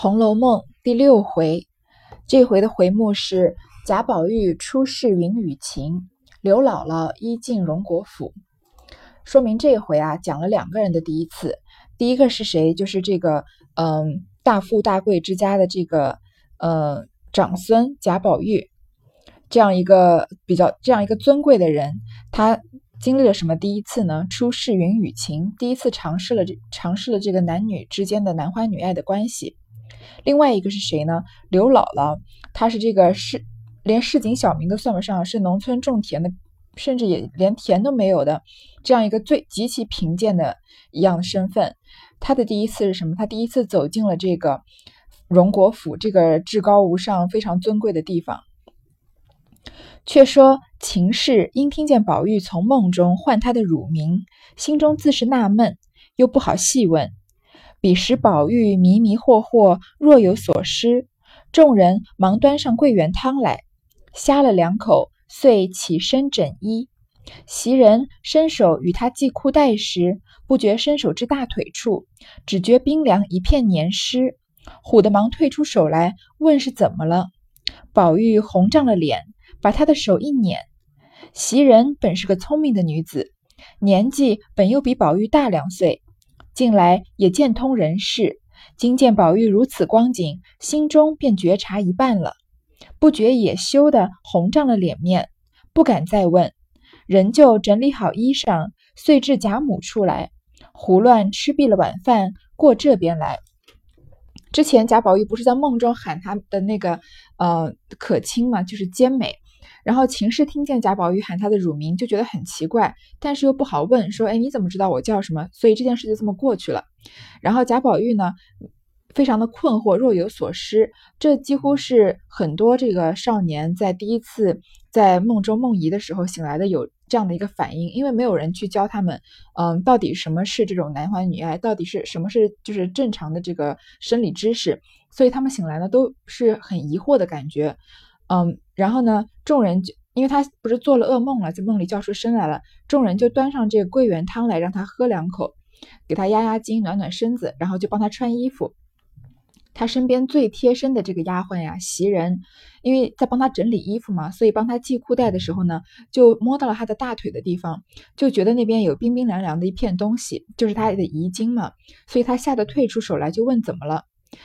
红楼梦》第六回，这回的回目是贾宝玉出世云雨情，刘姥姥一进荣国府。说明这回啊，讲了两个人的第一次。第一个是谁？就是这个嗯，大富大贵之家的这个呃长孙贾宝玉，这样一个比较这样一个尊贵的人，他。经历了什么第一次呢？初试云雨情，第一次尝试了这尝试了这个男女之间的男欢女爱的关系。另外一个是谁呢？刘姥姥，她是这个市连市井小民都算不上，是农村种田的，甚至也连田都没有的这样一个最极其贫贱的一样的身份。她的第一次是什么？她第一次走进了这个荣国府，这个至高无上、非常尊贵的地方。却说秦氏因听见宝玉从梦中唤他的乳名，心中自是纳闷，又不好细问。彼时宝玉迷迷惑惑，若有所失，众人忙端上桂圆汤来，呷了两口，遂起身枕衣。袭人伸手与他系裤带时，不觉伸手至大腿处，只觉冰凉一片黏湿，唬得忙退出手来，问是怎么了。宝玉红涨了脸。把他的手一捻，袭人本是个聪明的女子，年纪本又比宝玉大两岁，近来也见通人事，今见宝玉如此光景，心中便觉察一半了，不觉也羞得红涨了脸面，不敢再问，仍旧整理好衣裳，遂至贾母处来，胡乱吃毕了晚饭，过这边来。之前贾宝玉不是在梦中喊他的那个呃可卿嘛，就是兼美。然后秦氏听见贾宝玉喊他的乳名，就觉得很奇怪，但是又不好问，说：“哎，你怎么知道我叫什么？”所以这件事就这么过去了。然后贾宝玉呢，非常的困惑，若有所失。这几乎是很多这个少年在第一次在梦中梦遗的时候醒来的有这样的一个反应，因为没有人去教他们，嗯，到底什么是这种男欢女爱，到底是什么是就是正常的这个生理知识，所以他们醒来呢都是很疑惑的感觉。嗯，然后呢，众人就因为他不是做了噩梦了，在梦里叫出声来了，众人就端上这个桂圆汤来让他喝两口，给他压压惊，暖暖身子，然后就帮他穿衣服。他身边最贴身的这个丫鬟呀，袭人，因为在帮他整理衣服嘛，所以帮他系裤带的时候呢，就摸到了他的大腿的地方，就觉得那边有冰冰凉凉的一片东西，就是他的遗精嘛，所以他吓得退出手来，就问怎么了。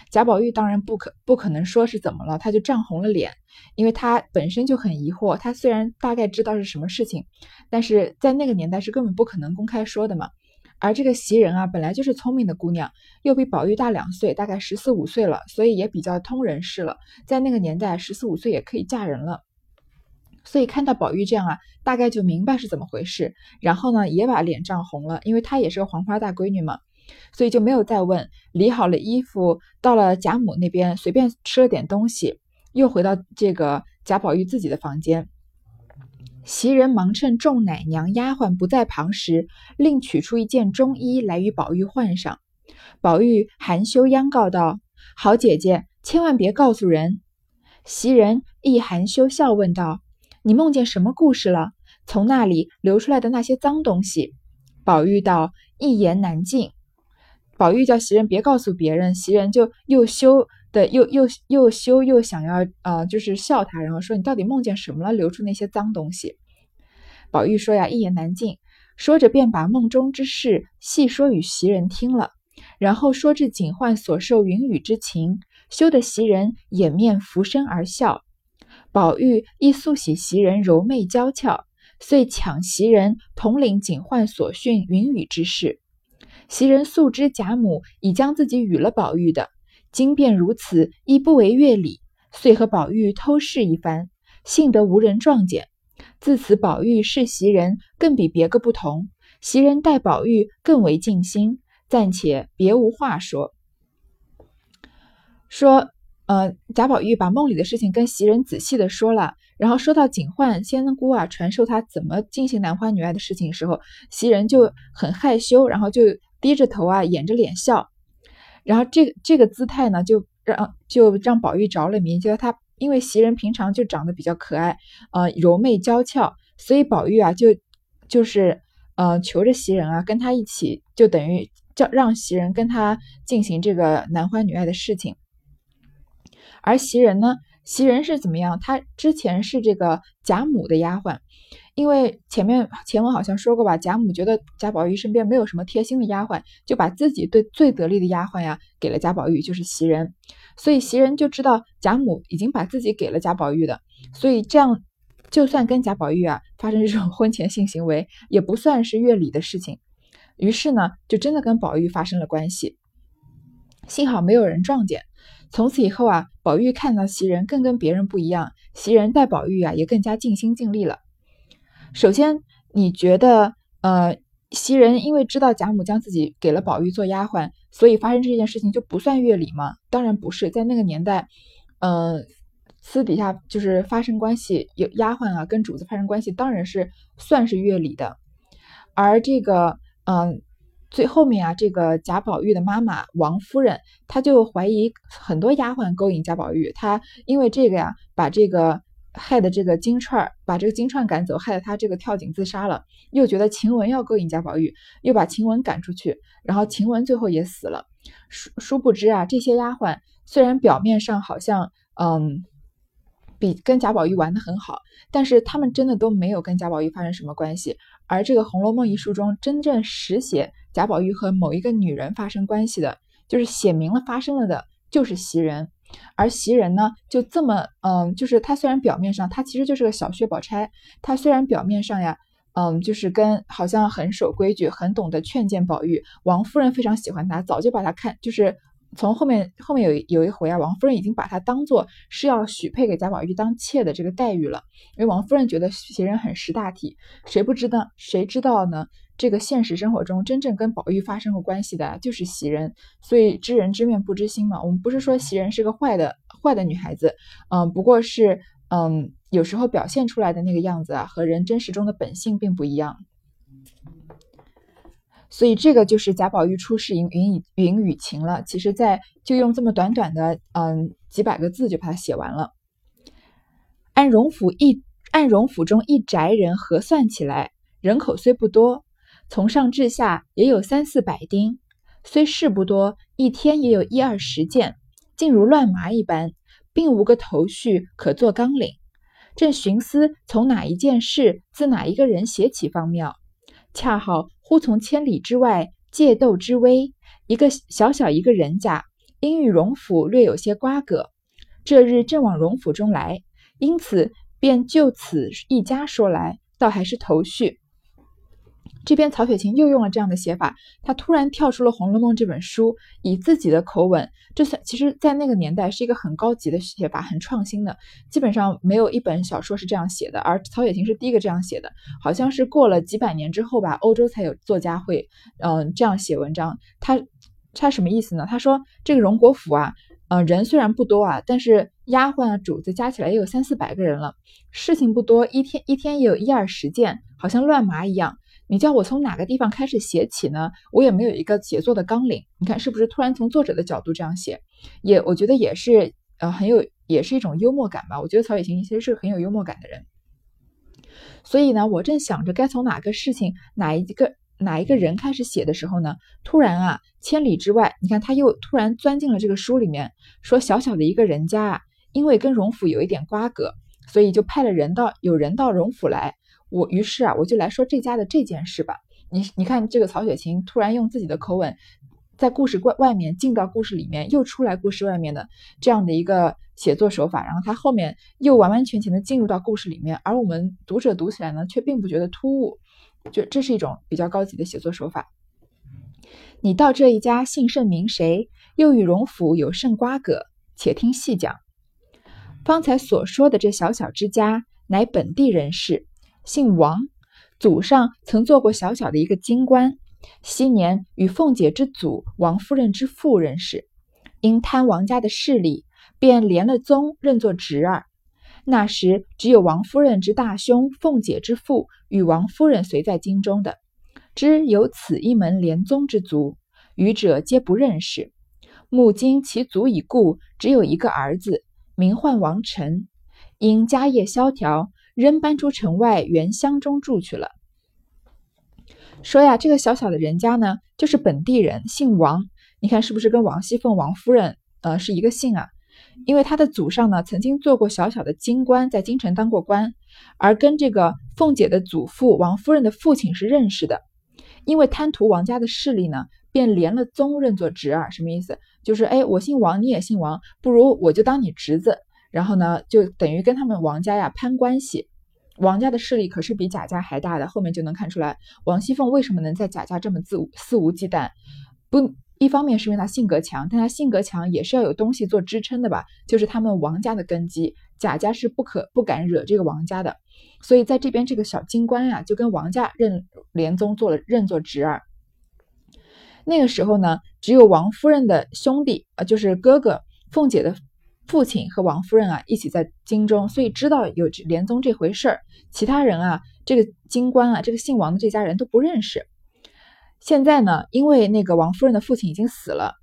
贾宝玉当然不可不可能说是怎么了，他就涨红了脸，因为他本身就很疑惑。他虽然大概知道是什么事情，但是在那个年代是根本不可能公开说的嘛。而这个袭人啊，本来就是聪明的姑娘，又比宝玉大两岁，大概十四五岁了，所以也比较通人事了。在那个年代，十四五岁也可以嫁人了，所以看到宝玉这样啊，大概就明白是怎么回事。然后呢，也把脸涨红了，因为她也是个黄花大闺女嘛。所以就没有再问，理好了衣服，到了贾母那边，随便吃了点东西，又回到这个贾宝玉自己的房间。袭人忙趁众奶娘丫鬟不在旁时，另取出一件中衣来与宝玉换上。宝玉含羞央告道：“好姐姐，千万别告诉人。”袭人亦含羞笑问道：“你梦见什么故事了？从那里流出来的那些脏东西？”宝玉道：“一言难尽。”宝玉叫袭人别告诉别人，袭人就又羞的又又又羞又想要呃，就是笑他，然后说你到底梦见什么了，流出那些脏东西。宝玉说呀，一言难尽，说着便把梦中之事细说与袭人听了，然后说至警幻所受云雨之情，羞得袭人掩面拂身而笑。宝玉亦素喜袭人柔媚娇俏，遂抢袭人统领警幻所训云雨之事。袭人素知贾母已将自己与了宝玉的，今便如此，亦不为乐礼，遂和宝玉偷试一番，幸得无人撞见。自此，宝玉视袭人更比别个不同，袭人待宝玉更为尽心，暂且别无话说。说，呃，贾宝玉把梦里的事情跟袭人仔细的说了，然后说到警幻仙姑啊传授他怎么进行男欢女爱的事情时候，袭人就很害羞，然后就。低着头啊，掩着脸笑，然后这个这个姿态呢，就让就让宝玉着了迷，觉得他因为袭人平常就长得比较可爱，呃，柔媚娇俏，所以宝玉啊，就就是呃求着袭人啊，跟他一起，就等于叫让袭人跟他进行这个男欢女爱的事情。而袭人呢，袭人是怎么样？她之前是这个贾母的丫鬟。因为前面前文好像说过吧，贾母觉得贾宝玉身边没有什么贴心的丫鬟，就把自己对最得力的丫鬟呀给了贾宝玉，就是袭人。所以袭人就知道贾母已经把自己给了贾宝玉的，所以这样就算跟贾宝玉啊发生这种 婚前性行为，也不算是越礼的事情。于是呢，就真的跟宝玉发生了关系。幸好没有人撞见。从此以后啊，宝玉看到袭人更跟别人不一样，袭人待宝玉啊也更加尽心尽力了。首先，你觉得，呃，袭人因为知道贾母将自己给了宝玉做丫鬟，所以发生这件事情就不算越礼吗？当然不是，在那个年代，嗯，私底下就是发生关系，有丫鬟啊跟主子发生关系，当然是算是越礼的。而这个，嗯，最后面啊，这个贾宝玉的妈妈王夫人，她就怀疑很多丫鬟勾引贾宝玉，她因为这个呀，把这个。害的这个金钏儿把这个金钏赶走，害得他这个跳井自杀了。又觉得晴雯要勾引贾宝玉，又把晴雯赶出去，然后晴雯最后也死了。殊殊不知啊，这些丫鬟虽然表面上好像嗯比跟贾宝玉玩的很好，但是他们真的都没有跟贾宝玉发生什么关系。而这个《红楼梦》一书中真正实写贾宝玉和某一个女人发生关系的，就是写明了发生了的，就是袭人。而袭人呢，就这么，嗯，就是她虽然表面上，她其实就是个小薛宝钗。她虽然表面上呀，嗯，就是跟好像很守规矩，很懂得劝谏宝玉。王夫人非常喜欢她，早就把她看，就是从后面后面有有一回啊，王夫人已经把她当做是要许配给贾宝玉当妾的这个待遇了。因为王夫人觉得袭人很识大体，谁不知道？谁知道呢？这个现实生活中真正跟宝玉发生过关系的就是袭人，所以知人知面不知心嘛。我们不是说袭人是个坏的坏的女孩子，嗯，不过是嗯，有时候表现出来的那个样子啊，和人真实中的本性并不一样。所以这个就是贾宝玉出世云云云雨情了。其实，在就用这么短短的嗯几百个字就把它写完了。按荣府一按荣府中一宅人核算起来，人口虽不多。从上至下也有三四百丁，虽事不多，一天也有一二十件，竟如乱麻一般，并无个头绪可做纲领。正寻思从哪一件事，自哪一个人写起方妙，恰好忽从千里之外借斗之威，一个小小一个人家，因与荣府略有些瓜葛，这日正往荣府中来，因此便就此一家说来，倒还是头绪。这边曹雪芹又用了这样的写法，他突然跳出了《红楼梦》这本书，以自己的口吻，这算其实，在那个年代是一个很高级的写法，很创新的。基本上没有一本小说是这样写的，而曹雪芹是第一个这样写的。好像是过了几百年之后吧，欧洲才有作家会，嗯，这样写文章。他他什么意思呢？他说这个荣国府啊，呃，人虽然不多啊，但是丫鬟啊、主子加起来也有三四百个人了，事情不多，一天一天也有一二十件，好像乱麻一样。你叫我从哪个地方开始写起呢？我也没有一个写作的纲领。你看是不是突然从作者的角度这样写？也我觉得也是，呃，很有，也是一种幽默感吧。我觉得曹雪芹其实是很有幽默感的人。所以呢，我正想着该从哪个事情、哪一个哪一个人开始写的时候呢，突然啊，千里之外，你看他又突然钻进了这个书里面，说小小的一个人家啊，因为跟荣府有一点瓜葛，所以就派了人到有人到荣府来。我于是啊，我就来说这家的这件事吧。你你看，这个曹雪芹突然用自己的口吻，在故事外外面进到故事里面，又出来故事外面的这样的一个写作手法，然后他后面又完完全全的进入到故事里面，而我们读者读起来呢，却并不觉得突兀，就这是一种比较高级的写作手法。你到这一家姓甚名谁，又与荣府有甚瓜葛？且听细讲。方才所说的这小小之家，乃本地人士。姓王，祖上曾做过小小的一个京官，昔年与凤姐之祖王夫人之父认识，因贪王家的势力，便连了宗认作侄儿。那时只有王夫人之大兄凤姐之父与王夫人随在京中的，知有此一门连宗之族，余者皆不认识。目今其祖已故，只有一个儿子，名唤王臣，因家业萧条。仍搬出城外原乡中住去了。说呀，这个小小的人家呢，就是本地人，姓王。你看是不是跟王熙凤、王夫人呃是一个姓啊？因为他的祖上呢曾经做过小小的京官，在京城当过官，而跟这个凤姐的祖父王夫人的父亲是认识的。因为贪图王家的势力呢，便连了宗认作侄儿。什么意思？就是哎，我姓王，你也姓王，不如我就当你侄子。然后呢，就等于跟他们王家呀攀关系。王家的势力可是比贾家还大的。后面就能看出来，王熙凤为什么能在贾家这么自肆无忌惮？不。一方面是因为他性格强，但他性格强也是要有东西做支撑的吧，就是他们王家的根基，贾家是不可不敢惹这个王家的，所以在这边这个小京官呀，就跟王家认连宗做了认作侄儿。那个时候呢，只有王夫人的兄弟呃，就是哥哥凤姐的父亲和王夫人啊一起在京中，所以知道有连宗这回事儿。其他人啊，这个京官啊，这个姓王的这家人都不认识。现在呢，因为那个王夫人的父亲已经死了，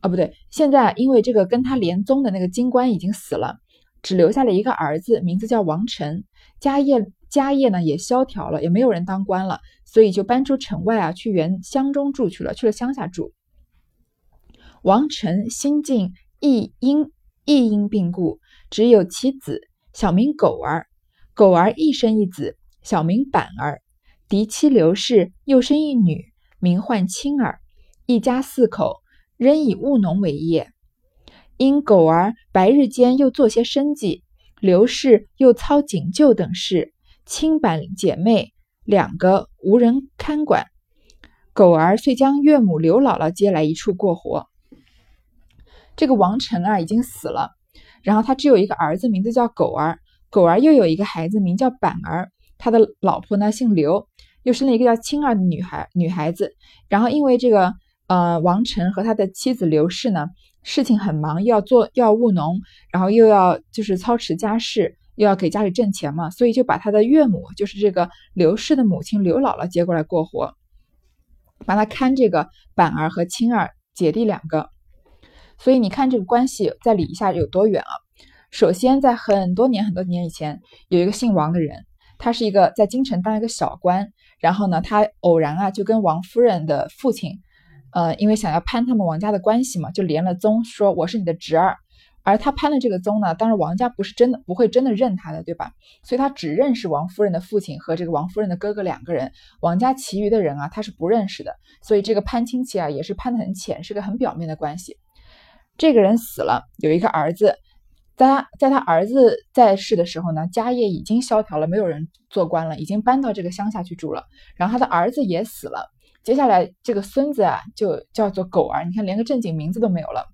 啊，不对，现在因为这个跟他连宗的那个京官已经死了，只留下了一个儿子，名字叫王晨，家业家业呢也萧条了，也没有人当官了，所以就搬出城外啊，去原乡中住去了，去了乡下住。王晨心境亦因亦因病故，只有其子，小名狗儿，狗儿亦生一子，小名板儿。嫡妻刘氏又生一女，名唤青儿，一家四口仍以务农为业。因狗儿白日间又做些生计，刘氏又操警救等事，青板姐妹两个无人看管。狗儿遂将岳母刘姥姥接来一处过活。这个王成啊已经死了，然后他只有一个儿子，名字叫狗儿。狗儿又有一个孩子，名叫板儿。他的老婆呢姓刘，又生了一个叫青儿的女孩女孩子。然后因为这个呃王晨和他的妻子刘氏呢事情很忙，又要做又要务农，然后又要就是操持家事，又要给家里挣钱嘛，所以就把他的岳母，就是这个刘氏的母亲刘姥姥接过来过活，帮他看这个板儿和青儿姐弟两个。所以你看这个关系再理一下有多远啊？首先在很多年很多年以前，有一个姓王的人。他是一个在京城当一个小官，然后呢，他偶然啊就跟王夫人的父亲，呃，因为想要攀他们王家的关系嘛，就连了宗，说我是你的侄儿。而他攀了这个宗呢，当然王家不是真的不会真的认他的，对吧？所以他只认识王夫人的父亲和这个王夫人的哥哥两个人，王家其余的人啊他是不认识的。所以这个攀亲戚啊也是攀得很浅，是个很表面的关系。这个人死了，有一个儿子。在他在他儿子在世的时候呢，家业已经萧条了，没有人做官了，已经搬到这个乡下去住了。然后他的儿子也死了，接下来这个孙子啊，就叫做狗儿，你看连个正经名字都没有了，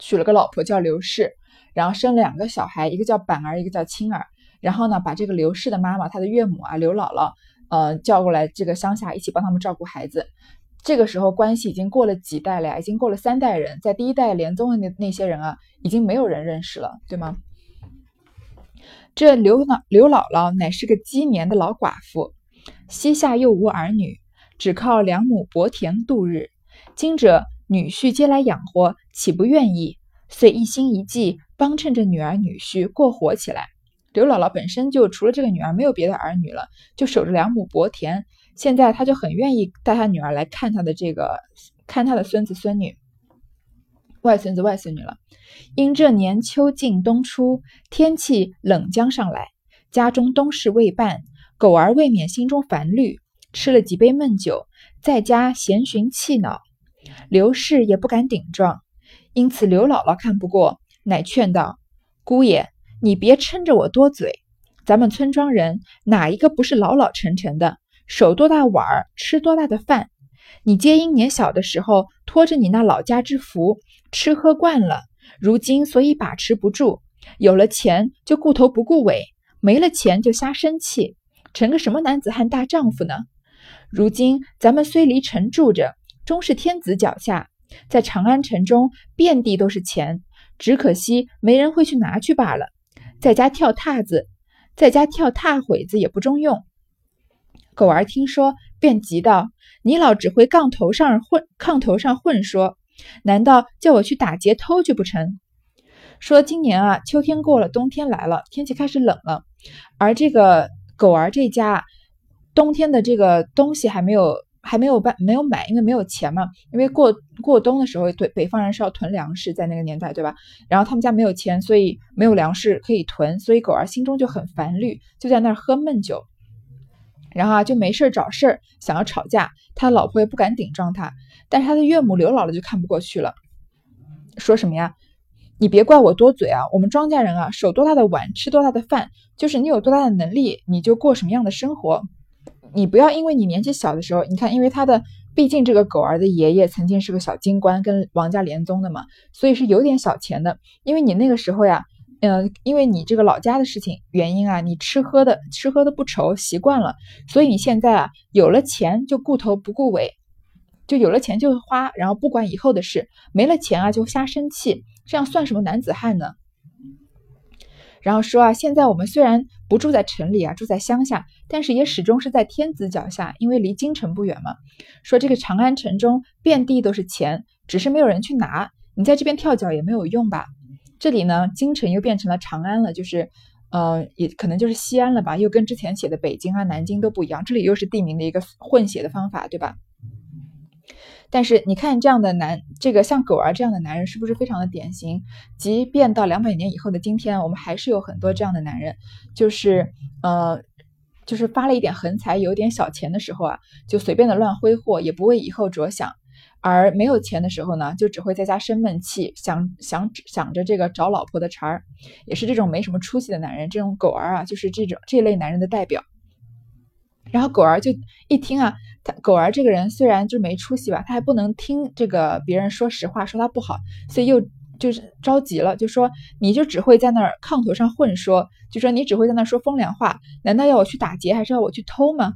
娶了个老婆叫刘氏，然后生了两个小孩，一个叫板儿，一个叫青儿。然后呢，把这个刘氏的妈妈，他的岳母啊，刘姥姥，呃，叫过来这个乡下一起帮他们照顾孩子。这个时候关系已经过了几代了，已经过了三代人，在第一代连宗的那那些人啊，已经没有人认识了，对吗？这刘老刘姥姥乃是个积年的老寡妇，膝下又无儿女，只靠两亩薄田度日。今者女婿接来养活，岂不愿意？遂一心一计帮衬着女儿女婿过活起来。刘姥姥本身就除了这个女儿没有别的儿女了，就守着两亩薄田。现在他就很愿意带他女儿来看他的这个，看他的孙子孙女、外孙子外孙女了。因这年秋尽冬初，天气冷将上来，家中冬事未办，狗儿未免心中烦虑，吃了几杯闷酒，在家闲寻气恼。刘氏也不敢顶撞，因此刘姥姥看不过，乃劝道：“姑爷，你别撑着我多嘴，咱们村庄人哪一个不是老老成成的？”守多大碗儿，吃多大的饭。你皆因年小的时候拖着你那老家之福，吃喝惯了，如今所以把持不住。有了钱就顾头不顾尾，没了钱就瞎生气，成个什么男子汉大丈夫呢？如今咱们虽离城住着，终是天子脚下，在长安城中遍地都是钱，只可惜没人会去拿去罢了。在家跳踏子，在家跳踏会子也不中用。狗儿听说，便急道：“你老只会杠头上混，炕头上混说，难道叫我去打劫偷去不成？”说今年啊，秋天过了，冬天来了，天气开始冷了，而这个狗儿这家，冬天的这个东西还没有还没有办没有买，因为没有钱嘛。因为过过冬的时候，对北方人是要囤粮食，在那个年代，对吧？然后他们家没有钱，所以没有粮食可以囤，所以狗儿心中就很烦虑，就在那儿喝闷酒。然后啊，就没事儿找事儿，想要吵架。他老婆也不敢顶撞他，但是他的岳母刘姥姥就看不过去了，说什么呀？你别怪我多嘴啊！我们庄稼人啊，手多大的碗，吃多大的饭，就是你有多大的能力，你就过什么样的生活。你不要因为你年纪小的时候，你看，因为他的毕竟这个狗儿的爷爷曾经是个小京官，跟王家连宗的嘛，所以是有点小钱的。因为你那个时候呀，嗯，因为你这个老家的事情原因啊，你吃喝的吃喝的不愁，习惯了，所以你现在啊有了钱就顾头不顾尾，就有了钱就花，然后不管以后的事，没了钱啊就瞎生气。这样算什么男子汉呢？然后说啊，现在我们虽然不住在城里啊，住在乡下，但是也始终是在天子脚下，因为离京城不远嘛。说这个长安城中遍地都是钱，只是没有人去拿。你在这边跳脚也没有用吧？这里呢，京城又变成了长安了，就是，呃，也可能就是西安了吧？又跟之前写的北京啊、南京都不一样，这里又是地名的一个混写的方法，对吧？但是你看这样的男，这个像狗儿这样的男人是不是非常的典型？即便到两百年以后的今天，我们还是有很多这样的男人，就是呃，就是发了一点横财，有点小钱的时候啊，就随便的乱挥霍，也不为以后着想；而没有钱的时候呢，就只会在家生闷气，想想想着这个找老婆的茬儿，也是这种没什么出息的男人。这种狗儿啊，就是这种这类男人的代表。然后狗儿就一听啊。他狗儿这个人虽然就没出息吧，他还不能听这个别人说实话，说他不好，所以又就是着急了，就说你就只会在那儿炕头上混说，就说你只会在那儿说风凉话，难道要我去打劫，还是要我去偷吗？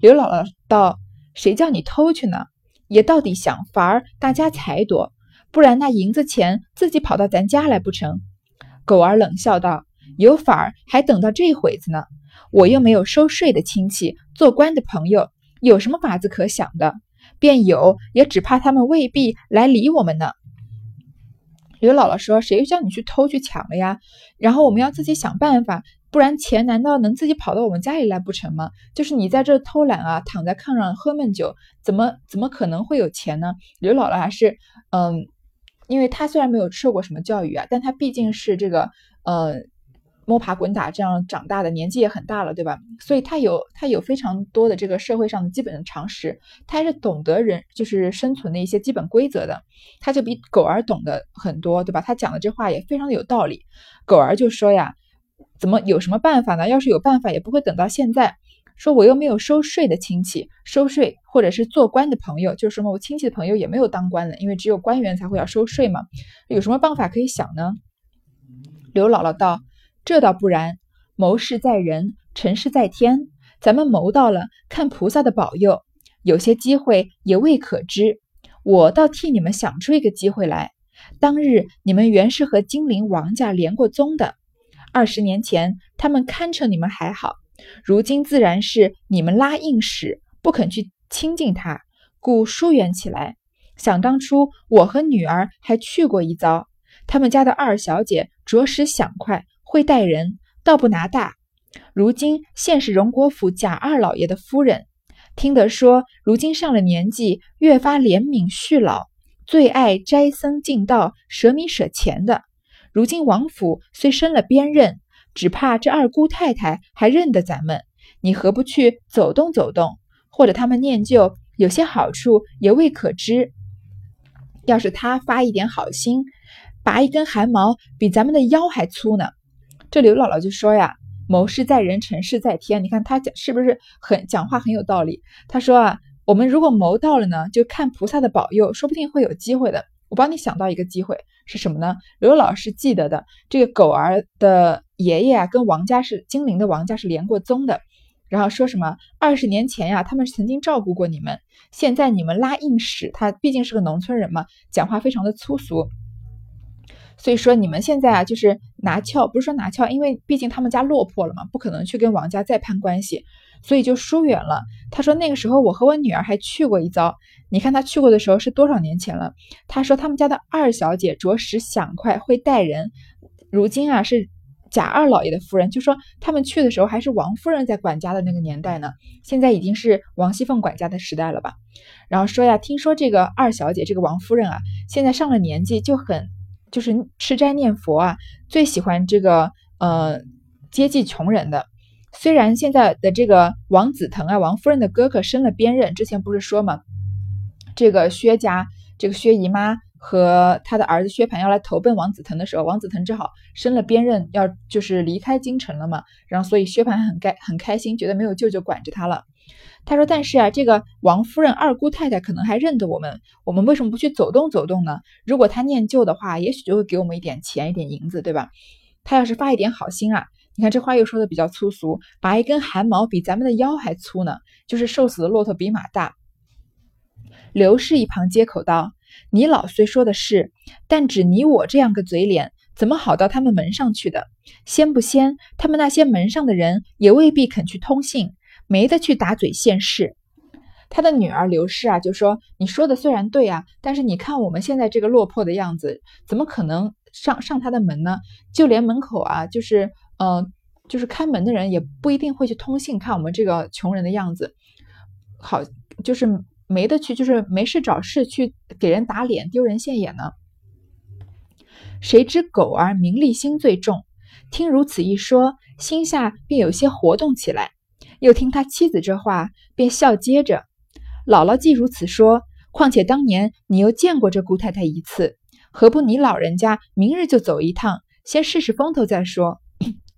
刘姥姥道：“谁叫你偷去呢？也到底想法儿大家财多，不然那银子钱自己跑到咱家来不成？”狗儿冷笑道：“有法儿还等到这会子呢，我又没有收税的亲戚，做官的朋友。”有什么法子可想的？便有，也只怕他们未必来理我们呢。刘姥姥说：“谁叫你去偷去抢了呀？然后我们要自己想办法，不然钱难道能自己跑到我们家里来不成吗？就是你在这偷懒啊，躺在炕上喝闷酒，怎么怎么可能会有钱呢？”刘姥姥还是嗯，因为她虽然没有受过什么教育啊，但她毕竟是这个呃。摸爬滚打这样长大的，年纪也很大了，对吧？所以她有她有非常多的这个社会上的基本的常识，她还是懂得人就是生存的一些基本规则的。她就比狗儿懂得很多，对吧？她讲的这话也非常的有道理。狗儿就说呀，怎么有什么办法呢？要是有办法，也不会等到现在。说我又没有收税的亲戚，收税或者是做官的朋友，就是什么我亲戚的朋友也没有当官的，因为只有官员才会要收税嘛。有什么办法可以想呢？刘姥姥道。这倒不然，谋事在人，成事在天。咱们谋到了，看菩萨的保佑，有些机会也未可知。我倒替你们想出一个机会来。当日你们原是和金陵王家连过宗的，二十年前他们堪称你们还好，如今自然是你们拉硬屎，不肯去亲近他，故疏远起来。想当初我和女儿还去过一遭，他们家的二小姐着实想快。会待人，倒不拿大。如今现是荣国府贾二老爷的夫人，听得说，如今上了年纪，越发怜悯恤老，最爱斋僧敬道，舍米舍钱的。如今王府虽升了边任，只怕这二姑太太还认得咱们。你何不去走动走动？或者他们念旧，有些好处也未可知。要是他发一点好心，拔一根汗毛，比咱们的腰还粗呢。这刘姥姥就说呀：“谋事在人，成事在天。你看她讲是不是很讲话很有道理？她说啊，我们如果谋到了呢，就看菩萨的保佑，说不定会有机会的。我帮你想到一个机会是什么呢？刘老师记得的，这个狗儿的爷爷啊，跟王家是金陵的王家是连过宗的。然后说什么二十年前呀，他们曾经照顾过你们，现在你们拉硬屎，他毕竟是个农村人嘛，讲话非常的粗俗。”所以说你们现在啊，就是拿翘，不是说拿翘，因为毕竟他们家落魄了嘛，不可能去跟王家再攀关系，所以就疏远了。他说那个时候我和我女儿还去过一遭，你看他去过的时候是多少年前了？他说他们家的二小姐着实想快，会待人，如今啊是贾二老爷的夫人，就说他们去的时候还是王夫人在管家的那个年代呢，现在已经是王熙凤管家的时代了吧？然后说呀，听说这个二小姐，这个王夫人啊，现在上了年纪，就很就是吃斋念佛啊，最喜欢这个呃接济穷人的。虽然现在的这个王子腾啊，王夫人的哥哥升了边任，之前不是说嘛，这个薛家这个薛姨妈。和他的儿子薛蟠要来投奔王子腾的时候，王子腾正好升了边任，要就是离开京城了嘛。然后所以薛蟠很开很开心，觉得没有舅舅管着他了。他说：“但是啊，这个王夫人二姑太太可能还认得我们，我们为什么不去走动走动呢？如果他念旧的话，也许就会给我们一点钱，一点银子，对吧？他要是发一点好心啊，你看这话又说的比较粗俗，拔一根汗毛比咱们的腰还粗呢，就是瘦死的骆驼比马大。”刘氏一旁接口道。你老虽说的是，但只你我这样个嘴脸，怎么好到他们门上去的？先不先，他们那些门上的人也未必肯去通信，没得去打嘴现世。他的女儿刘氏啊，就说：“你说的虽然对啊，但是你看我们现在这个落魄的样子，怎么可能上上他的门呢？就连门口啊，就是嗯，就是看门的人也不一定会去通信，看我们这个穷人的样子，好，就是。”没得去，就是没事找事去给人打脸、丢人现眼呢。谁知狗儿名利心最重，听如此一说，心下便有些活动起来。又听他妻子这话，便笑接着：“姥姥既如此说，况且当年你又见过这姑太太一次，何不你老人家明日就走一趟，先试试风头再说？”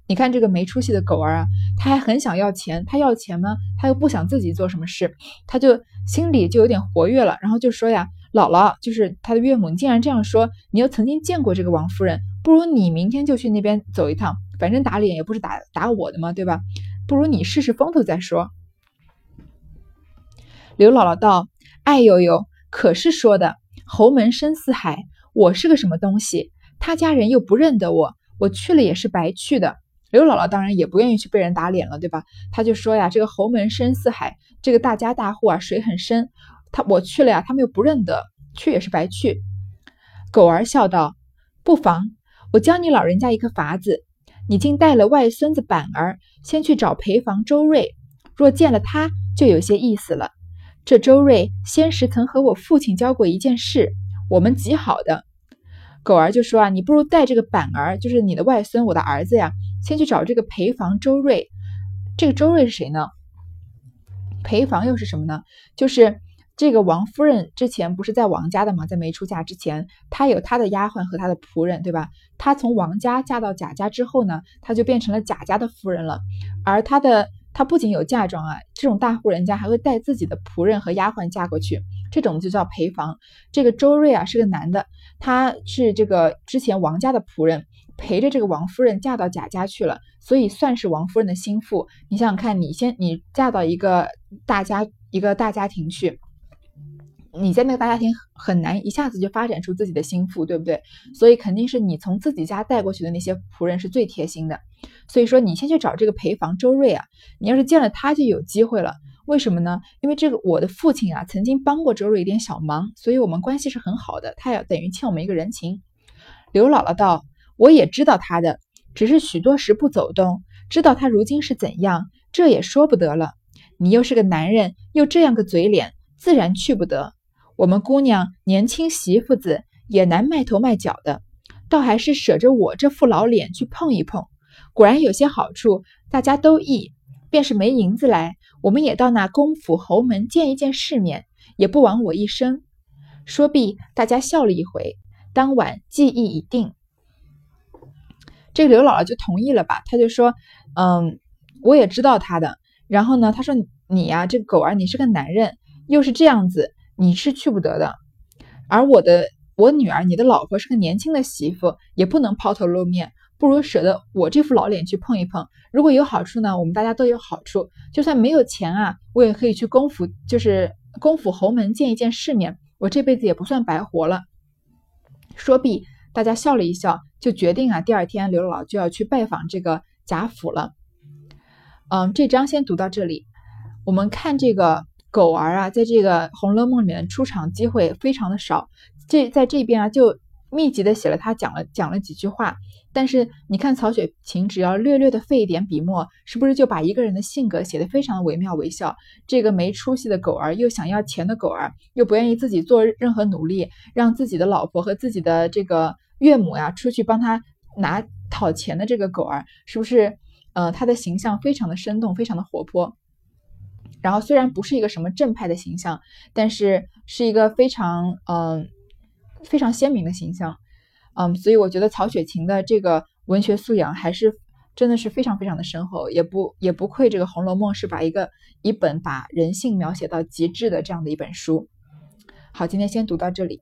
你看这个没出息的狗儿啊，他还很想要钱，他要钱吗？他又不想自己做什么事，他就心里就有点活跃了，然后就说呀：“姥姥，就是他的岳母，你竟然这样说，你又曾经见过这个王夫人，不如你明天就去那边走一趟，反正打脸也不是打打我的嘛，对吧？不如你试试风头再说。”刘姥姥道：“哎呦呦，可是说的，侯门深似海，我是个什么东西？他家人又不认得我，我去了也是白去的。”刘姥姥当然也不愿意去被人打脸了，对吧？他就说呀：“这个侯门深似海，这个大家大户啊，水很深。他我去了呀，他们又不认得，去也是白去。”狗儿笑道：“不妨，我教你老人家一个法子。你竟带了外孙子板儿，先去找陪房周瑞。若见了他，就有些意思了。这周瑞先时曾和我父亲交过一件事，我们极好的。”狗儿就说：“啊，你不如带这个板儿，就是你的外孙，我的儿子呀。”先去找这个陪房周瑞，这个周瑞是谁呢？陪房又是什么呢？就是这个王夫人之前不是在王家的吗？在没出嫁之前，她有她的丫鬟和她的仆人，对吧？她从王家嫁到贾家之后呢，她就变成了贾家的夫人了。而她的她不仅有嫁妆啊，这种大户人家还会带自己的仆人和丫鬟嫁过去，这种就叫陪房。这个周瑞啊是个男的，他是这个之前王家的仆人。陪着这个王夫人嫁到贾家去了，所以算是王夫人的心腹。你想想看，你先你嫁到一个大家一个大家庭去，你在那个大家庭很难一下子就发展出自己的心腹，对不对？所以肯定是你从自己家带过去的那些仆人是最贴心的。所以说，你先去找这个陪房周瑞啊，你要是见了他就有机会了。为什么呢？因为这个我的父亲啊曾经帮过周瑞一点小忙，所以我们关系是很好的。他要等于欠我们一个人情。刘姥姥道。我也知道他的，只是许多时不走动，知道他如今是怎样，这也说不得了。你又是个男人，又这样个嘴脸，自然去不得。我们姑娘年轻媳妇子也难卖头卖脚的，倒还是舍着我这副老脸去碰一碰，果然有些好处，大家都意。便是没银子来，我们也到那公府侯门见一见世面，也不枉我一生。说毕，大家笑了一回。当晚计议已定。这个刘姥姥就同意了吧？她就说：“嗯，我也知道他的。然后呢，她说你呀，这个狗儿，你是个男人，又是这样子，你是去不得的。而我的我女儿，你的老婆是个年轻的媳妇，也不能抛头露面，不如舍得我这副老脸去碰一碰。如果有好处呢，我们大家都有好处。就算没有钱啊，我也可以去公府，就是公府侯门见一见世面，我这辈子也不算白活了。”说毕。大家笑了一笑，就决定啊，第二天刘姥姥就要去拜访这个贾府了。嗯，这章先读到这里。我们看这个狗儿啊，在这个《红楼梦》里面出场机会非常的少。这在这边啊，就密集的写了他讲了讲了几句话。但是你看曹雪芹只要略略的费一点笔墨，是不是就把一个人的性格写得非常的惟妙惟肖？这个没出息的狗儿，又想要钱的狗儿，又不愿意自己做任何努力，让自己的老婆和自己的这个岳母呀出去帮他拿讨钱的这个狗儿，是不是？呃，他的形象非常的生动，非常的活泼。然后虽然不是一个什么正派的形象，但是是一个非常嗯非常鲜明的形象。嗯，所以我觉得曹雪芹的这个文学素养还是真的是非常非常的深厚，也不也不愧这个《红楼梦》是把一个一本把人性描写到极致的这样的一本书。好，今天先读到这里。